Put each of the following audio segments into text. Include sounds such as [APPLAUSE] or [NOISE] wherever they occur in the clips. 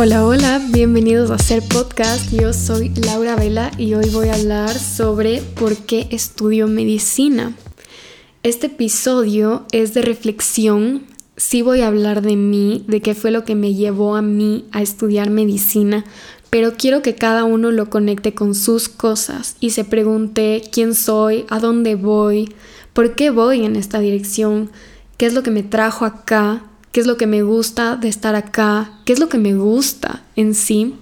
Hola, hola, bienvenidos a Hacer Podcast. Yo soy Laura Vela y hoy voy a hablar sobre por qué estudio medicina. Este episodio es de reflexión. Sí voy a hablar de mí, de qué fue lo que me llevó a mí a estudiar medicina, pero quiero que cada uno lo conecte con sus cosas y se pregunte quién soy, a dónde voy, por qué voy en esta dirección, qué es lo que me trajo acá qué es lo que me gusta de estar acá, qué es lo que me gusta en sí.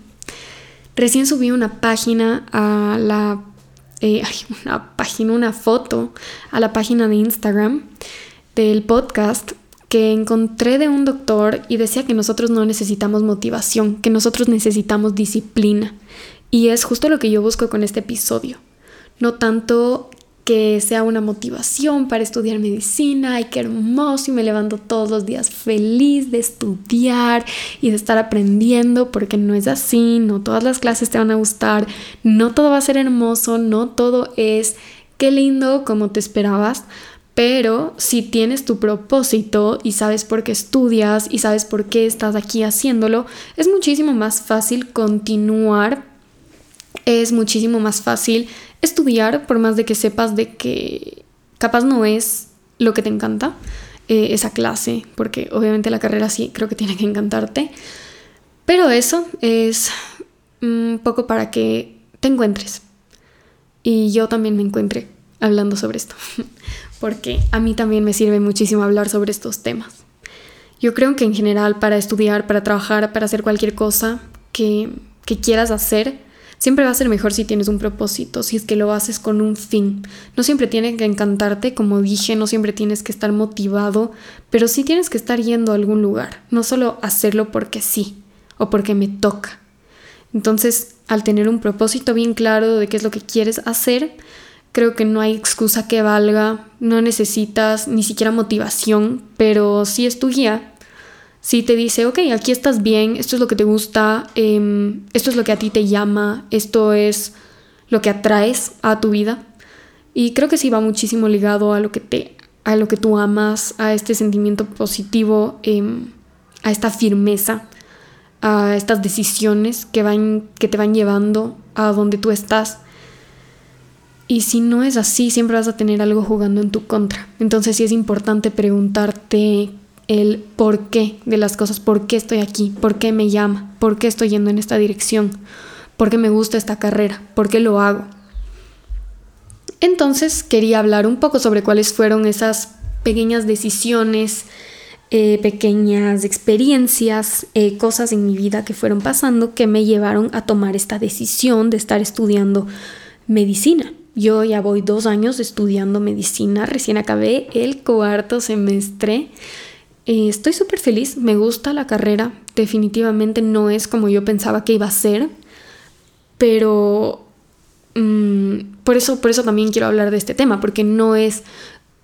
Recién subí una página a la... Eh, [LAUGHS] una página, una foto a la página de Instagram del podcast que encontré de un doctor y decía que nosotros no necesitamos motivación, que nosotros necesitamos disciplina. Y es justo lo que yo busco con este episodio. No tanto que sea una motivación para estudiar medicina, ay, qué hermoso, y me levanto todos los días feliz de estudiar y de estar aprendiendo, porque no es así, no todas las clases te van a gustar, no todo va a ser hermoso, no todo es qué lindo como te esperabas, pero si tienes tu propósito y sabes por qué estudias y sabes por qué estás aquí haciéndolo, es muchísimo más fácil continuar, es muchísimo más fácil estudiar, por más de que sepas de que capaz no es lo que te encanta, eh, esa clase, porque obviamente la carrera sí creo que tiene que encantarte, pero eso es un poco para que te encuentres. Y yo también me encuentre hablando sobre esto, [LAUGHS] porque a mí también me sirve muchísimo hablar sobre estos temas. Yo creo que en general para estudiar, para trabajar, para hacer cualquier cosa que, que quieras hacer, Siempre va a ser mejor si tienes un propósito, si es que lo haces con un fin. No siempre tiene que encantarte, como dije, no siempre tienes que estar motivado, pero sí tienes que estar yendo a algún lugar, no solo hacerlo porque sí o porque me toca. Entonces, al tener un propósito bien claro de qué es lo que quieres hacer, creo que no hay excusa que valga, no necesitas ni siquiera motivación, pero sí es tu guía si te dice, ok, aquí estás bien, esto es lo que te gusta, em, esto es lo que a ti te llama, esto es lo que atraes a tu vida. Y creo que sí va muchísimo ligado a lo que te, a lo que tú amas, a este sentimiento positivo, em, a esta firmeza, a estas decisiones que, van, que te van llevando a donde tú estás. Y si no es así, siempre vas a tener algo jugando en tu contra. Entonces sí es importante preguntarte el por qué de las cosas, por qué estoy aquí, por qué me llama, por qué estoy yendo en esta dirección, por qué me gusta esta carrera, por qué lo hago. Entonces quería hablar un poco sobre cuáles fueron esas pequeñas decisiones, eh, pequeñas experiencias, eh, cosas en mi vida que fueron pasando que me llevaron a tomar esta decisión de estar estudiando medicina. Yo ya voy dos años estudiando medicina, recién acabé el cuarto semestre. Eh, estoy súper feliz, me gusta la carrera, definitivamente no es como yo pensaba que iba a ser, pero mm, por, eso, por eso también quiero hablar de este tema, porque no es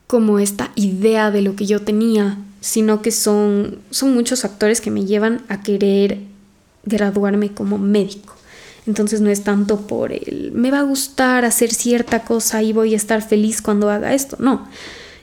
como esta idea de lo que yo tenía, sino que son, son muchos factores que me llevan a querer graduarme como médico. Entonces no es tanto por el me va a gustar hacer cierta cosa y voy a estar feliz cuando haga esto, no.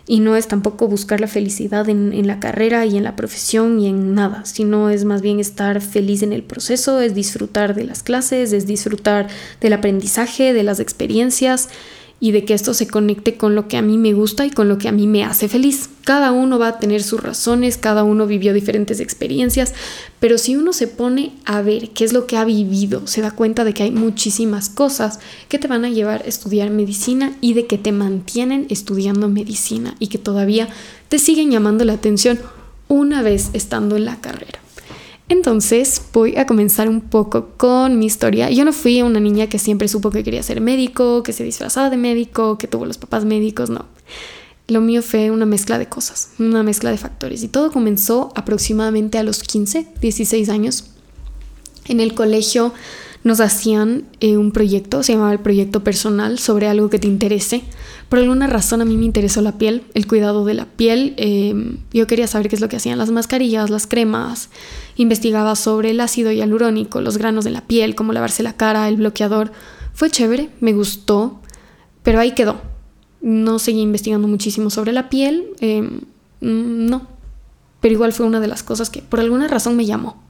Y no es tampoco buscar la felicidad en, la carrera y en la profesión y en nada, sino es más bien estar feliz en el proceso, es disfrutar de las clases, es disfrutar del aprendizaje, de las experiencias y de que esto se conecte con lo que a mí me gusta y con lo que a mí me hace feliz. Cada uno va a tener sus razones, cada uno vivió diferentes experiencias, pero si uno se pone a ver qué es lo que ha vivido, se da cuenta de que hay muchísimas cosas que te van a llevar a estudiar medicina y de que te mantienen estudiando medicina y que todavía te siguen llamando la atención una vez estando en la carrera. Entonces voy a comenzar un poco con mi historia. Yo no fui una niña que siempre supo que quería ser médico, que se disfrazaba de médico, que tuvo los papás médicos, no. Lo mío fue una mezcla de cosas, una mezcla de factores. Y todo comenzó aproximadamente a los 15, 16 años. En el colegio nos hacían eh, un proyecto, se llamaba el proyecto personal, sobre algo que te interese. Por alguna razón a mí me interesó la piel, el cuidado de la piel. Eh, yo quería saber qué es lo que hacían las mascarillas, las cremas. Investigaba sobre el ácido hialurónico, los granos de la piel, cómo lavarse la cara, el bloqueador. Fue chévere, me gustó, pero ahí quedó. No seguí investigando muchísimo sobre la piel, em, no, pero igual fue una de las cosas que por alguna razón me llamó.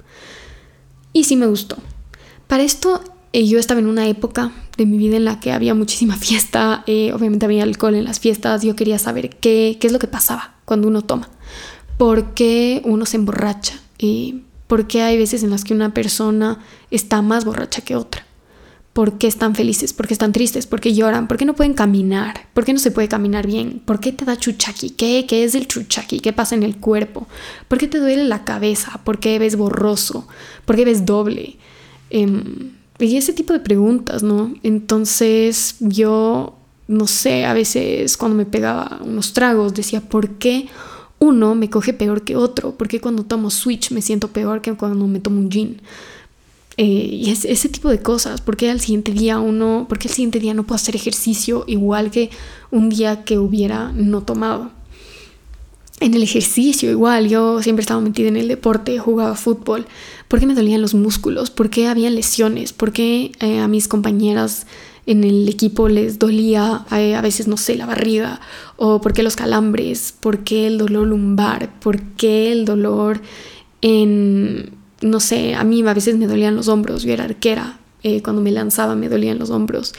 Y sí me gustó. Para esto eh, yo estaba en una época de mi vida en la que había muchísima fiesta, eh, obviamente había alcohol en las fiestas, yo quería saber qué, es lo que pasaba cuando uno toma, por qué uno se emborracha, y por qué hay veces en las que una persona está más borracha que otra. ¿Por qué están felices? ¿Por qué están tristes? ¿Por qué lloran? ¿Por qué no pueden caminar? ¿Por qué no se puede caminar bien? ¿Por qué te da chuchaqui? ¿Qué, qué es el chuchaqui? ¿Qué pasa en el cuerpo? ¿Por qué te duele la cabeza? ¿Por qué ves borroso? ¿Por qué ves doble? Em, y ese tipo de preguntas, ¿no? Entonces yo, no sé, a veces cuando me pegaba unos tragos decía, ¿por qué uno me coge peor que otro? ¿Por qué cuando tomo switch me siento peor que cuando me tomo un gin? Eh, y es, ese tipo de cosas, ¿por qué al siguiente día uno, por qué al siguiente día no puedo hacer ejercicio igual que un día que hubiera no tomado? en el ejercicio igual, yo siempre estaba metida en el deporte, jugaba fútbol. ¿Por qué me dolían los músculos? ¿Por qué había lesiones? ¿Por qué eh, a mis compañeras en el equipo les dolía eh, a veces, no sé, la barriga? ¿O por qué los calambres? ¿Por qué el dolor lumbar? ¿Por qué el dolor en, no sé, a mí a veces me dolían los hombros? Yo era arquera, eh, cuando me lanzaba me dolían los hombros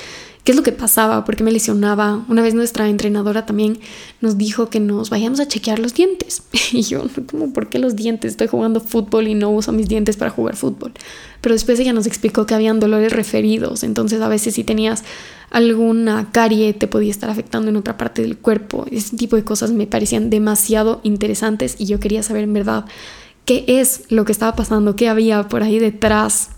qué es lo que pasaba, por qué me lesionaba. Una vez nuestra entrenadora también nos dijo que nos vayamos a chequear los dientes. [LAUGHS] Y yo, ¿cómo por qué los dientes? Estoy jugando fútbol y no uso mis dientes para jugar fútbol. Pero después ella nos explicó que habían dolores referidos, entonces a veces si tenías alguna carie te podía estar afectando en otra parte del cuerpo. Ese tipo de cosas me parecían demasiado interesantes y yo quería saber en verdad qué es lo que estaba pasando, qué había por ahí detrás.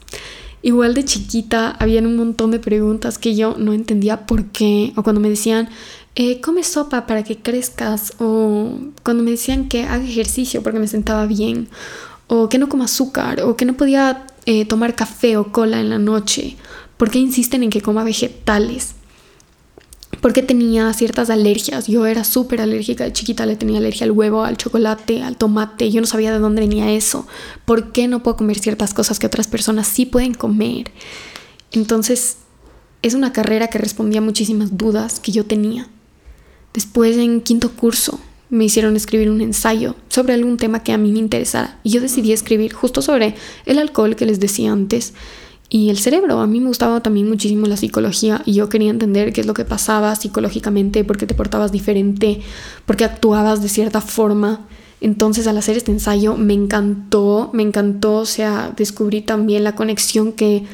Igual de chiquita habían un montón de preguntas que yo no entendía por qué. O cuando me decían, eh, come sopa para que crezcas. O cuando me decían que haga ejercicio porque me sentaba bien. O que no coma azúcar. O que no podía eh, tomar café o cola en la noche. ¿Por qué insisten en que coma vegetales? Porque tenía ciertas alergias. Yo era súper alérgica de chiquita, le tenía alergia al huevo, al chocolate, al tomate. Yo no sabía de dónde venía eso. ¿Por qué no puedo comer ciertas cosas que otras personas sí pueden comer? Entonces, es una carrera que respondía a muchísimas dudas que yo tenía. Después, en quinto curso, me hicieron escribir un ensayo sobre algún tema que a mí me interesara. Y yo decidí escribir justo sobre el alcohol que les decía antes y el cerebro. A mí me gustaba también muchísimo la psicología y yo quería entender qué es lo que pasaba psicológicamente, por qué te portabas diferente, por qué actuabas de cierta forma. Entonces al hacer este ensayo me encantó, me encantó, o sea, descubrí también la conexión que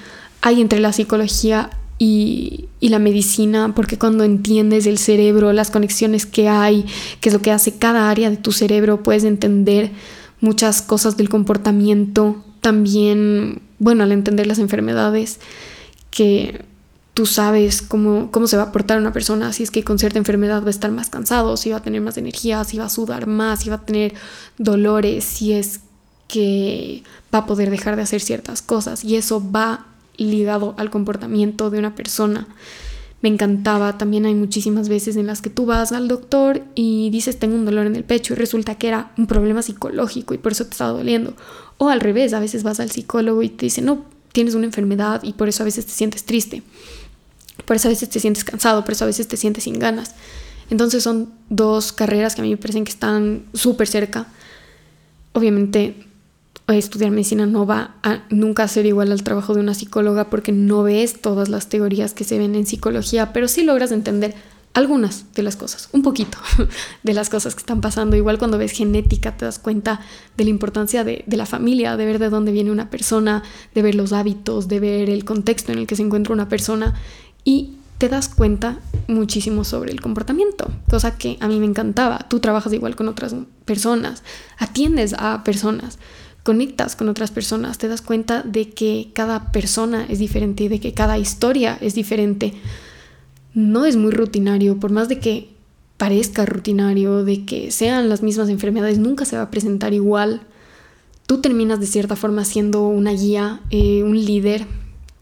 hay entre la psicología y, y, la medicina, porque cuando entiendes el cerebro, las conexiones que hay, qué es lo que hace cada área de tu cerebro, puedes entender muchas cosas del comportamiento. También bueno, al entender las enfermedades, que tú sabes cómo, cómo se va a portar una persona, si es que con cierta enfermedad va a estar más cansado, si va a tener más energía, si va a sudar más, si va a tener dolores, si es que va a poder dejar de hacer ciertas cosas y eso va ligado al comportamiento de una persona. Me encantaba, también hay muchísimas veces en las que tú vas al doctor y dices tengo un dolor en el pecho y resulta que era un problema psicológico y por eso te está doliendo o al revés, a veces vas al psicólogo y te dice, no, tienes una enfermedad y por eso a veces te sientes triste. Por eso a veces te sientes cansado, por eso a veces te sientes sin ganas. Entonces son dos carreras que a mí me parecen que están súper cerca. Obviamente estudiar medicina no va a nunca ser igual al trabajo de una psicóloga porque no ves todas las teorías que se ven en psicología, pero sí logras entender algunas de las cosas, un poquito [LAUGHS] de las cosas que están pasando. Igual cuando ves genética te das cuenta de la importancia de, la familia, de ver de dónde viene una persona, de ver los hábitos, de ver el contexto en el que se encuentra una persona y te das cuenta muchísimo sobre el comportamiento, cosa que a mí me encantaba. Tú trabajas igual con otras personas, atiendes a personas, conectas con otras personas, te das cuenta de que cada persona es diferente de que cada historia es diferente no es muy rutinario, por más de que parezca rutinario, de que sean las mismas enfermedades, nunca se va a presentar igual. Tú terminas de cierta forma siendo una guía, eh, un líder.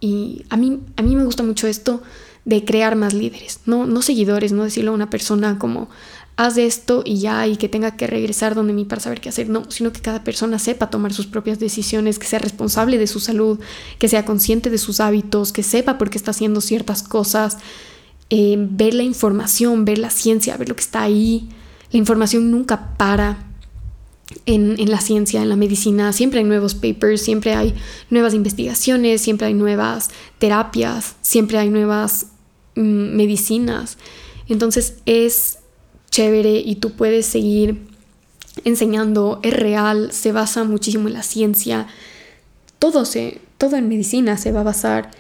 Y a mí, a mí me gusta mucho esto de crear más líderes, no, no seguidores, no decirle a una persona como haz esto y ya y que tenga que regresar donde mí para saber qué hacer, no, sino que cada persona sepa tomar sus propias decisiones, que sea responsable de su salud, que sea consciente de sus hábitos, que sepa por qué está haciendo ciertas cosas eh, ver la información, ver la ciencia, ver lo que está ahí. La información nunca para en, en, la ciencia, en la medicina. Siempre hay nuevos papers, siempre hay nuevas investigaciones, siempre hay nuevas terapias, siempre hay nuevas mm, medicinas. Entonces es chévere y tú puedes seguir enseñando, es real, se basa muchísimo en la ciencia. Todo, se, todo en medicina se va a basar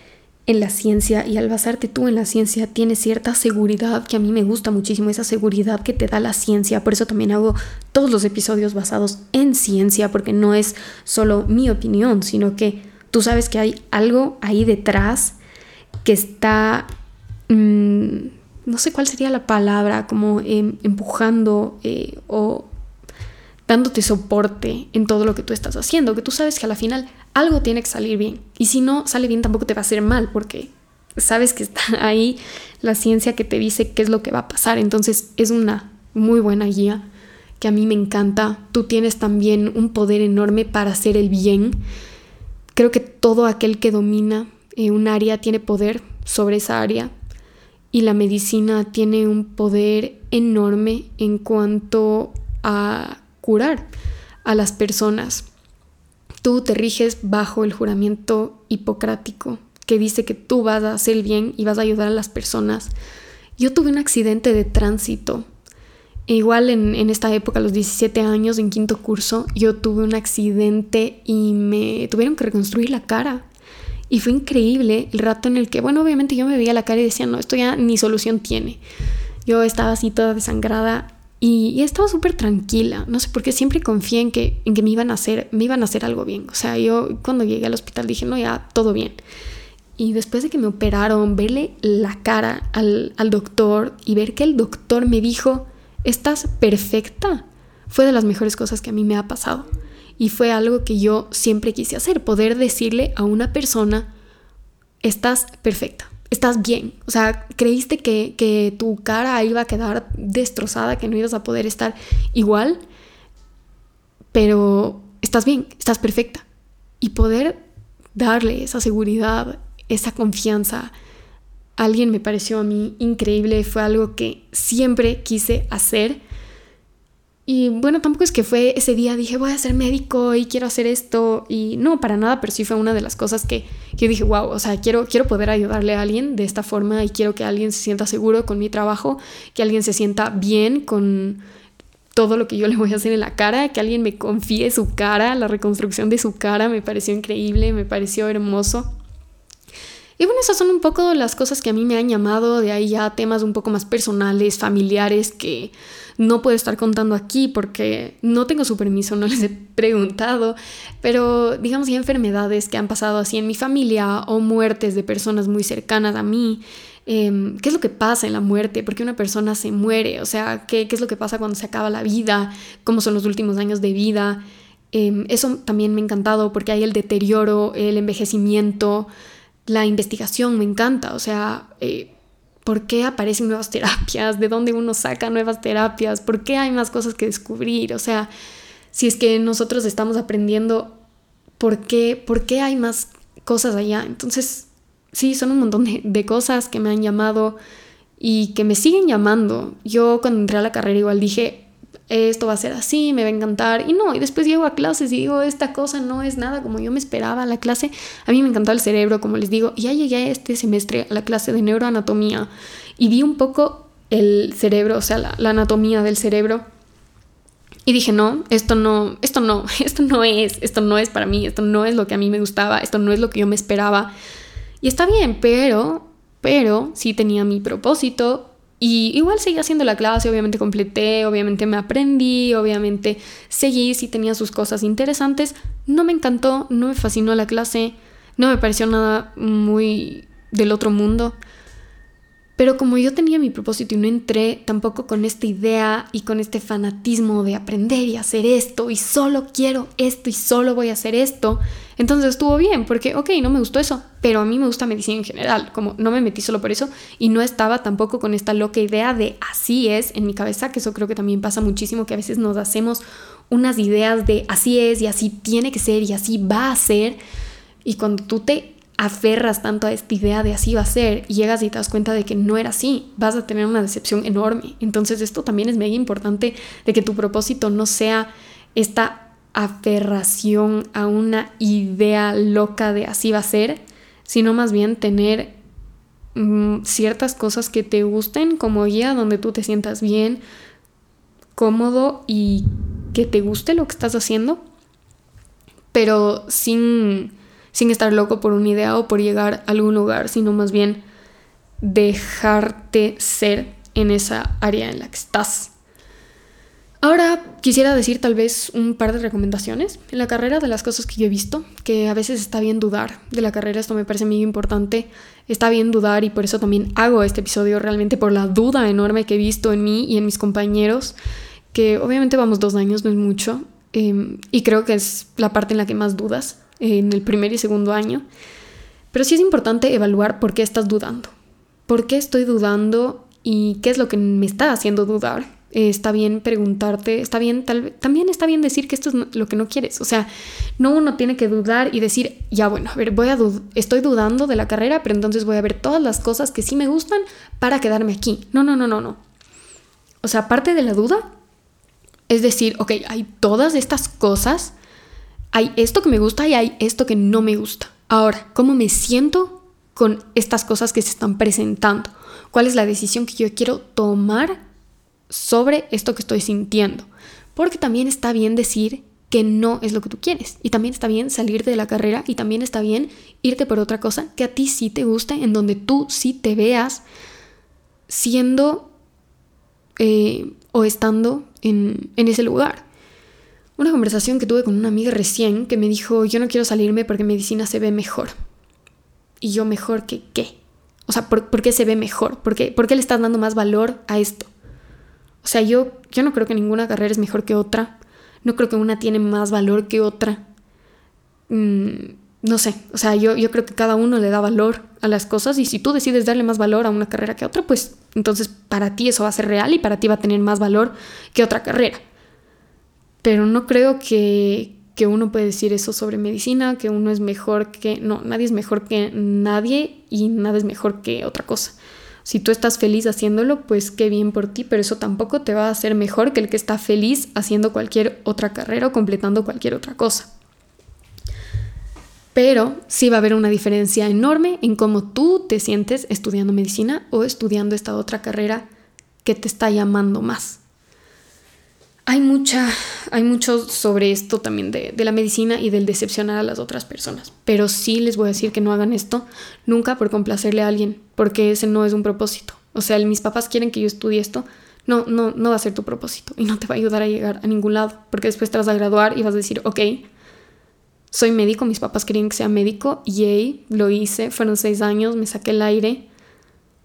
en la ciencia y al basarte tú en la ciencia tienes cierta seguridad que a mí me gusta muchísimo, esa seguridad que te da la ciencia. Por eso también hago todos los episodios basados en ciencia, porque no es solo mi opinión, sino que tú sabes que hay algo ahí detrás que está, mm, no sé cuál sería la palabra, como em, empujando eh, o dándote soporte en todo lo que tú estás haciendo, que tú sabes que a la final algo tiene que salir bien. Y si no sale bien tampoco te va a hacer mal porque sabes que está [LAUGHS] ahí la ciencia que te dice qué es lo que va a pasar. Entonces es una muy buena guía que a mí me encanta. Tú tienes también un poder enorme para hacer el bien. Creo que todo aquel que domina un área tiene poder sobre esa área y la medicina tiene un poder enorme en cuanto a curar a las personas tú te riges bajo el juramento hipocrático que dice que tú vas a hacer el bien y vas a ayudar a las personas. Yo tuve un accidente de tránsito. E igual en, en, esta época, a los 17 años, en quinto curso, yo tuve un accidente y me tuvieron que reconstruir la cara. Y fue increíble el rato en el que, bueno, obviamente yo me veía la cara y decía, no, esto ya ni solución tiene. Yo estaba así toda desangrada y, estaba súper tranquila, no sé por qué siempre confié en que, en que me, iban a hacer, me iban a hacer algo bien. O sea, yo cuando llegué al hospital dije, no, ya, todo bien. Y después de que me operaron, verle la cara al, al doctor y ver que el doctor me dijo, estás perfecta, fue de las mejores cosas que a mí me ha pasado. Y fue algo que yo siempre quise hacer, poder decirle a una persona, estás perfecta estás bien. O sea, creíste que, que, tu cara iba a quedar destrozada, que no ibas a poder estar igual, pero estás bien, estás perfecta. Y poder darle esa seguridad, esa confianza alguien me pareció a mí increíble, fue algo que siempre quise hacer y bueno, tampoco es que fue ese día dije voy a ser médico y quiero hacer esto y no, para nada, pero sí fue una de las cosas que, yo dije, wow, o sea, quiero, quiero poder ayudarle a alguien de esta forma y quiero que alguien se sienta seguro con mi trabajo, que alguien se sienta bien con todo lo que yo le voy a hacer en la cara, que alguien me confíe su cara, la reconstrucción de su cara me pareció increíble, me pareció hermoso. Y bueno, esas son un poco las cosas que a mí me han llamado, de ahí ya temas un poco más personales, familiares, que no puedo estar contando aquí porque no tengo su permiso, no les he preguntado, pero digamos ya enfermedades que han pasado así en mi familia o muertes de personas muy cercanas a mí. Em, ¿Qué es lo que pasa en la muerte? ¿Por qué una persona se muere? O sea, ¿qué, qué es lo que pasa cuando se acaba la vida? ¿Cómo son los últimos años de vida? Em, eso también me ha encantado porque hay el deterioro, el envejecimiento, la investigación me encanta, o sea, eh, ¿por qué aparecen nuevas terapias? ¿De dónde uno saca nuevas terapias? ¿Por qué hay más cosas que descubrir? O sea, si es que nosotros estamos aprendiendo, ¿por qué, por qué hay más cosas allá? Entonces, sí, son un montón de, de cosas que me han llamado y que me siguen llamando. Yo cuando entré a la carrera igual dije, esto va a ser así, me va a encantar. Y no, y después llego a clases y digo, esta cosa no es nada como yo me esperaba. La clase, a mí me encantaba el cerebro, como les digo. Y ya llegué este semestre a la clase de neuroanatomía y vi un poco el cerebro, o sea, la, la anatomía del cerebro. Y dije, no, esto no, esto no, [LAUGHS] esto no es, esto no es para mí, esto no es lo que a mí me gustaba, esto no es lo que yo me esperaba. Y está bien, pero, pero sí tenía mi propósito, y igual seguí haciendo la clase, obviamente completé, obviamente me aprendí, obviamente seguí, si tenía sus cosas interesantes. No me encantó, no me fascinó la clase, no me pareció nada muy del otro mundo. Pero como yo tenía mi propósito y no entré tampoco con esta idea y con este fanatismo de aprender y hacer esto y solo quiero esto y solo voy a hacer esto, entonces estuvo bien porque, ok, no me gustó eso, pero a mí me gusta medicina en general, como no me metí solo por eso y no estaba tampoco con esta loca idea de así es en mi cabeza, que eso creo que también pasa muchísimo, que a veces nos hacemos unas ideas de así es y así tiene que ser y así va a ser y cuando tú te aferras tanto a esta idea de así va a ser y llegas y te das cuenta de que no era así, vas a tener una decepción enorme. Entonces esto también es mega importante de que tu propósito no sea esta aferración a una idea loca de así va a ser, sino más bien tener mm, ciertas cosas que te gusten como guía donde tú te sientas bien, cómodo y que te guste lo que estás haciendo, pero sin sin estar loco por una idea o por llegar a algún lugar, sino más bien dejarte ser en esa área en la que estás. Ahora quisiera decir tal vez un par de recomendaciones en la carrera de las cosas que yo he visto, que a veces está bien dudar de la carrera, esto me parece muy importante, está bien dudar y por eso también hago este episodio realmente por la duda enorme que he visto en mí y en mis compañeros, que obviamente vamos dos años, no es mucho, em, y creo que es la parte en la que más dudas en el primer y segundo año. Pero sí es importante evaluar por qué estás dudando. ¿Por qué estoy dudando y qué es lo que me está haciendo dudar? está bien preguntarte, está bien, tal, también está bien decir que esto es lo que no quieres. O sea, no uno tiene que dudar y decir, ya bueno, a ver, voy a estoy dudando de la carrera, pero entonces voy a ver todas las cosas que sí me gustan para quedarme aquí. No, no, no, no, no. O sea, aparte de la duda, es decir, ok, hay todas estas cosas hay esto que me gusta y hay esto que no me gusta. Ahora, ¿cómo me siento con estas cosas que se están presentando? ¿Cuál es la decisión que yo quiero tomar sobre esto que estoy sintiendo? Porque también está bien decir que no es lo que tú quieres. Y también está bien salirte de la carrera y también está bien irte por otra cosa que a ti sí te guste, en donde tú sí te veas siendo eh, o estando en, en ese lugar una conversación que tuve con una amiga recién que me dijo, yo no quiero salirme porque medicina se ve mejor. Y yo mejor que qué. O sea, ¿por, qué se ve mejor? ¿Por qué, ¿Por qué, le estás dando más valor a esto? O sea, yo, yo no creo que ninguna carrera es mejor que otra. No creo que una tiene más valor que otra. Mm, no sé, o sea, yo, yo creo que cada uno le da valor a las cosas y si tú decides darle más valor a una carrera que a otra, pues entonces para ti eso va a ser real y para ti va a tener más valor que otra carrera pero no creo que, uno puede decir eso sobre medicina, que uno es mejor que... No, nadie es mejor que nadie y nada es mejor que otra cosa. Si tú estás feliz haciéndolo, pues qué bien por ti, pero eso tampoco te va a hacer mejor que el que está feliz haciendo cualquier otra carrera o completando cualquier otra cosa. Pero sí va a haber una diferencia enorme en cómo tú te sientes estudiando medicina o estudiando esta otra carrera que te está llamando más. Hay mucha, hay mucho sobre esto también de, la medicina y del decepcionar a las otras personas. Pero sí les voy a decir que no hagan esto nunca por complacerle a alguien, porque ese no es un propósito. O sea, mis papás quieren que yo estudie esto. No, no, no va a ser tu propósito y no te va a ayudar a llegar a ningún lado, porque después te vas a graduar y vas a decir, ok, soy médico, mis papás querían que sea médico, yay, lo hice, fueron seis años, me saqué el aire.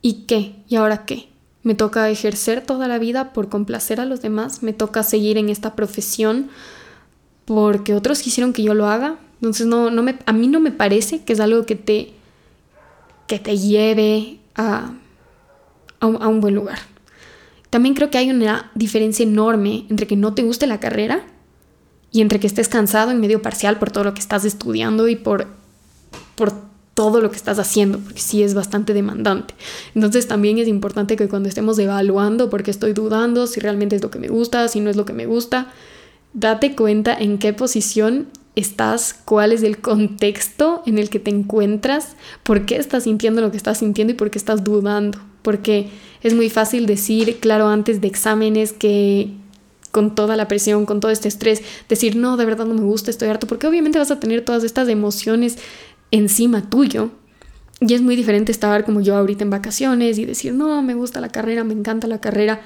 ¿Y qué? ¿Y ahora qué? Me toca ejercer toda la vida por complacer a los demás, me toca seguir en esta profesión porque otros quisieron que yo lo haga. Entonces no, no me, a mí no me parece que es algo que te, que te lleve a, un, a un buen lugar. También creo que hay una diferencia enorme entre que no te guste la carrera y entre que estés cansado en medio parcial por todo lo que estás estudiando y por, por todo lo que estás haciendo, porque sí es bastante demandante. Entonces también es importante que cuando estemos evaluando, porque estoy dudando si realmente es lo que me gusta, si no es lo que me gusta, date cuenta en qué posición estás, cuál es el contexto en el que te encuentras, por qué estás sintiendo lo que estás sintiendo y por qué estás dudando. Porque es muy fácil decir, claro, antes de exámenes que con toda la presión, con todo este estrés, decir, no, de verdad no me gusta, estoy harto, porque obviamente vas a tener todas estas emociones encima tuyo. Y es muy diferente estar como yo ahorita en vacaciones y decir, no, me gusta la carrera, me encanta la carrera,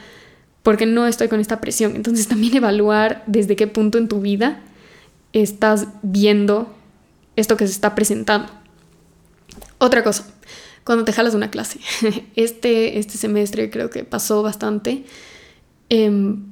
porque no estoy con esta presión. Entonces [LAUGHS] también evaluar desde qué punto en tu vida estás viendo esto que se está presentando. Otra cosa, cuando te jalas una clase. [LAUGHS] Este, este semestre creo que pasó bastante. Em,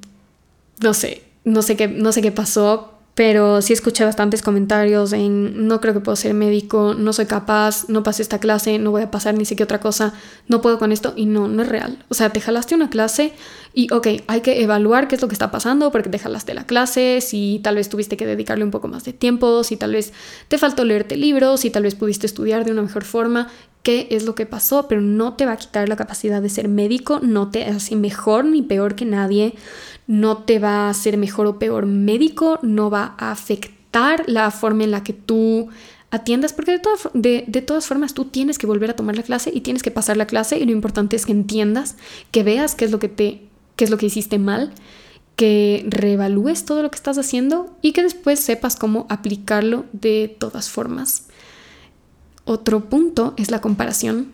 no sé, no sé, qué, no sé qué pasó, pero sí escuché bastantes comentarios en no creo que puedo ser médico, no soy capaz, no pasé esta clase, no voy a pasar ni qué otra cosa, no puedo con esto y no, no es real. O sea, te jalaste una clase y ok, hay que evaluar qué es lo que está pasando porque te jalaste la clase, si tal vez tuviste que dedicarle un poco más de tiempo, si tal vez te faltó leerte libros, si tal vez pudiste estudiar de una mejor forma, qué es lo que pasó, pero no te va a quitar la capacidad de ser médico, no te hace mejor ni peor que nadie no te va a hacer mejor o peor médico, no va a afectar la forma en la que tú atiendas, porque de, de, todas formas tú tienes que volver a tomar la clase y tienes que pasar la clase y lo importante es que entiendas, que veas qué es lo que te, qué es lo que hiciste mal, que reevalúes todo lo que estás haciendo y que después sepas cómo aplicarlo de todas formas. Otro punto es la comparación.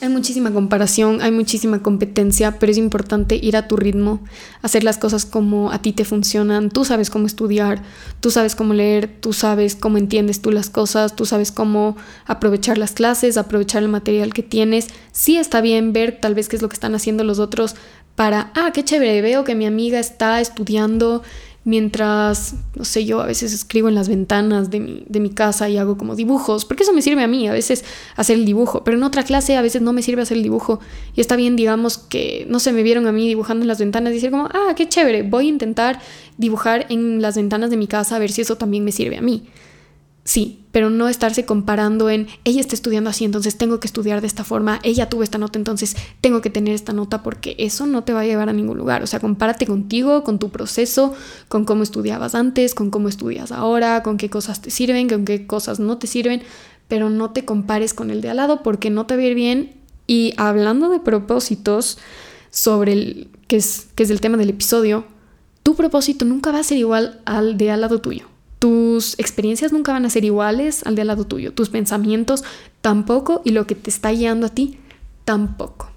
Hay muchísima comparación, hay muchísima competencia, pero es importante ir a tu ritmo, hacer las cosas como a ti te funcionan. Tú sabes cómo estudiar, tú sabes cómo leer, tú sabes cómo entiendes tú las cosas, tú sabes cómo aprovechar las clases, aprovechar el material que tienes. Sí está bien ver tal vez qué es lo que están haciendo los otros para, ah, qué chévere, veo que mi amiga está estudiando mientras, no sé, yo a veces escribo en las ventanas de mi, de mi, casa y hago como dibujos, porque eso me sirve a mí, a veces hacer el dibujo, pero en otra clase a veces no me sirve hacer el dibujo y está bien, digamos, que no se me vieron a mí dibujando en las ventanas y decir como, ah, qué chévere, voy a intentar dibujar en las ventanas de mi casa a ver si eso también me sirve a mí. Sí, pero no estarse comparando en ella está estudiando así, entonces tengo que estudiar de esta forma, ella tuvo esta nota, entonces tengo que tener esta nota porque eso no te va a llevar a ningún lugar. O sea, compárate contigo, con tu proceso, con cómo estudiabas antes, con cómo estudias ahora, con qué cosas te sirven, con qué cosas no te sirven, pero no te compares con el de al lado porque no te va a ir bien. Y hablando de propósitos sobre el que es, que es el tema del episodio, tu propósito nunca va a ser igual al de al lado tuyo. Tus experiencias nunca van a ser iguales al de al lado tuyo, tus pensamientos tampoco y lo que te está guiando a ti tampoco.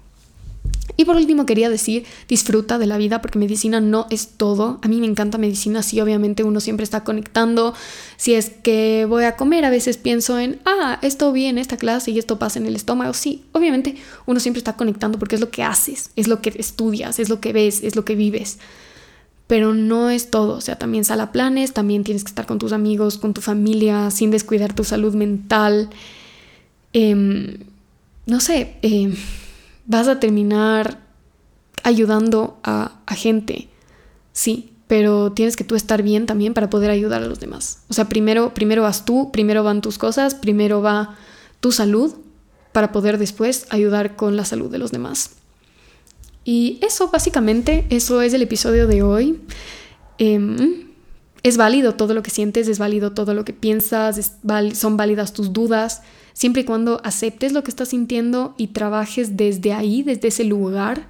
Y por último quería decir, disfruta de la vida porque medicina no es todo. A mí me encanta medicina, sí, obviamente uno siempre está conectando. Si es que voy a comer, a veces pienso en, ah, esto vi en esta clase y esto pasa en el estómago. Sí, obviamente uno siempre está conectando porque es lo que haces, es lo que estudias, es lo que ves, es lo que vives pero no es todo, o sea, también sal a planes, también tienes que estar con tus amigos, con tu familia, sin descuidar tu salud mental. Em, no sé, em, vas a terminar ayudando a, a, gente, sí, pero tienes que tú estar bien también para poder ayudar a los demás. O sea, primero, primero vas tú, primero van tus cosas, primero va tu salud para poder después ayudar con la salud de los demás. Y eso básicamente, eso es el episodio de hoy. Em, es válido todo lo que sientes, es válido todo lo que piensas, son válidas tus dudas, siempre y cuando aceptes lo que estás sintiendo y trabajes desde ahí, desde ese lugar,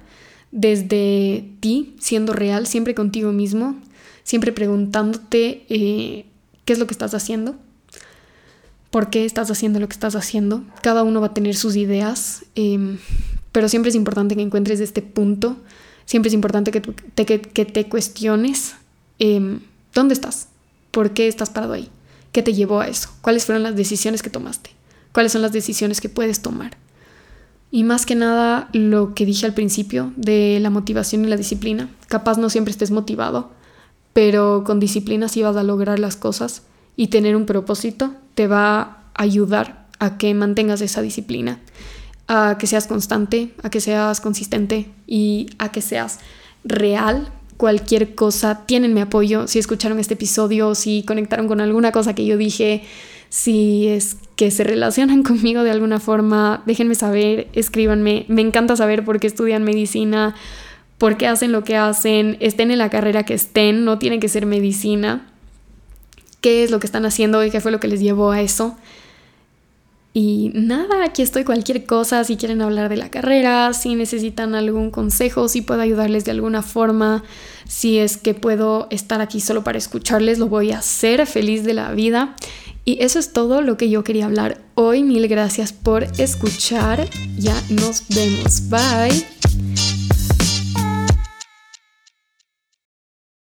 desde ti, siendo real, siempre contigo mismo, siempre preguntándote eh, qué es lo que estás haciendo, por qué estás haciendo lo que estás haciendo. Cada uno va a tener sus ideas. Em, pero siempre es importante que encuentres este punto, siempre es importante que, te, que, te cuestiones em, dónde estás, por qué estás parado ahí, qué te llevó a eso, cuáles fueron las decisiones que tomaste, cuáles son las decisiones que puedes tomar. Y más que nada lo que dije al principio de la motivación y la disciplina. Capaz no siempre estés motivado, pero con disciplina sí vas a lograr las cosas y tener un propósito te va a ayudar a que mantengas esa disciplina a que seas constante, a que seas consistente y a que seas real. Cualquier cosa, tienen mi apoyo. Si escucharon este episodio, si conectaron con alguna cosa que yo dije, si es que se relacionan [LAUGHS] conmigo de alguna forma, déjenme saber, escríbanme. Me encanta saber por qué estudian medicina, por qué hacen lo que hacen, estén en la carrera que estén, no tiene que ser medicina. ¿Qué es lo que están haciendo y qué fue lo que les llevó a eso? Y nada, aquí estoy cualquier cosa, si quieren hablar de la carrera, si necesitan algún consejo, si puedo ayudarles de alguna forma, si es que puedo estar aquí solo para escucharles, lo voy a hacer feliz de la vida. Y eso es todo lo que yo quería hablar hoy. Mil gracias por escuchar. Ya nos vemos. Bye.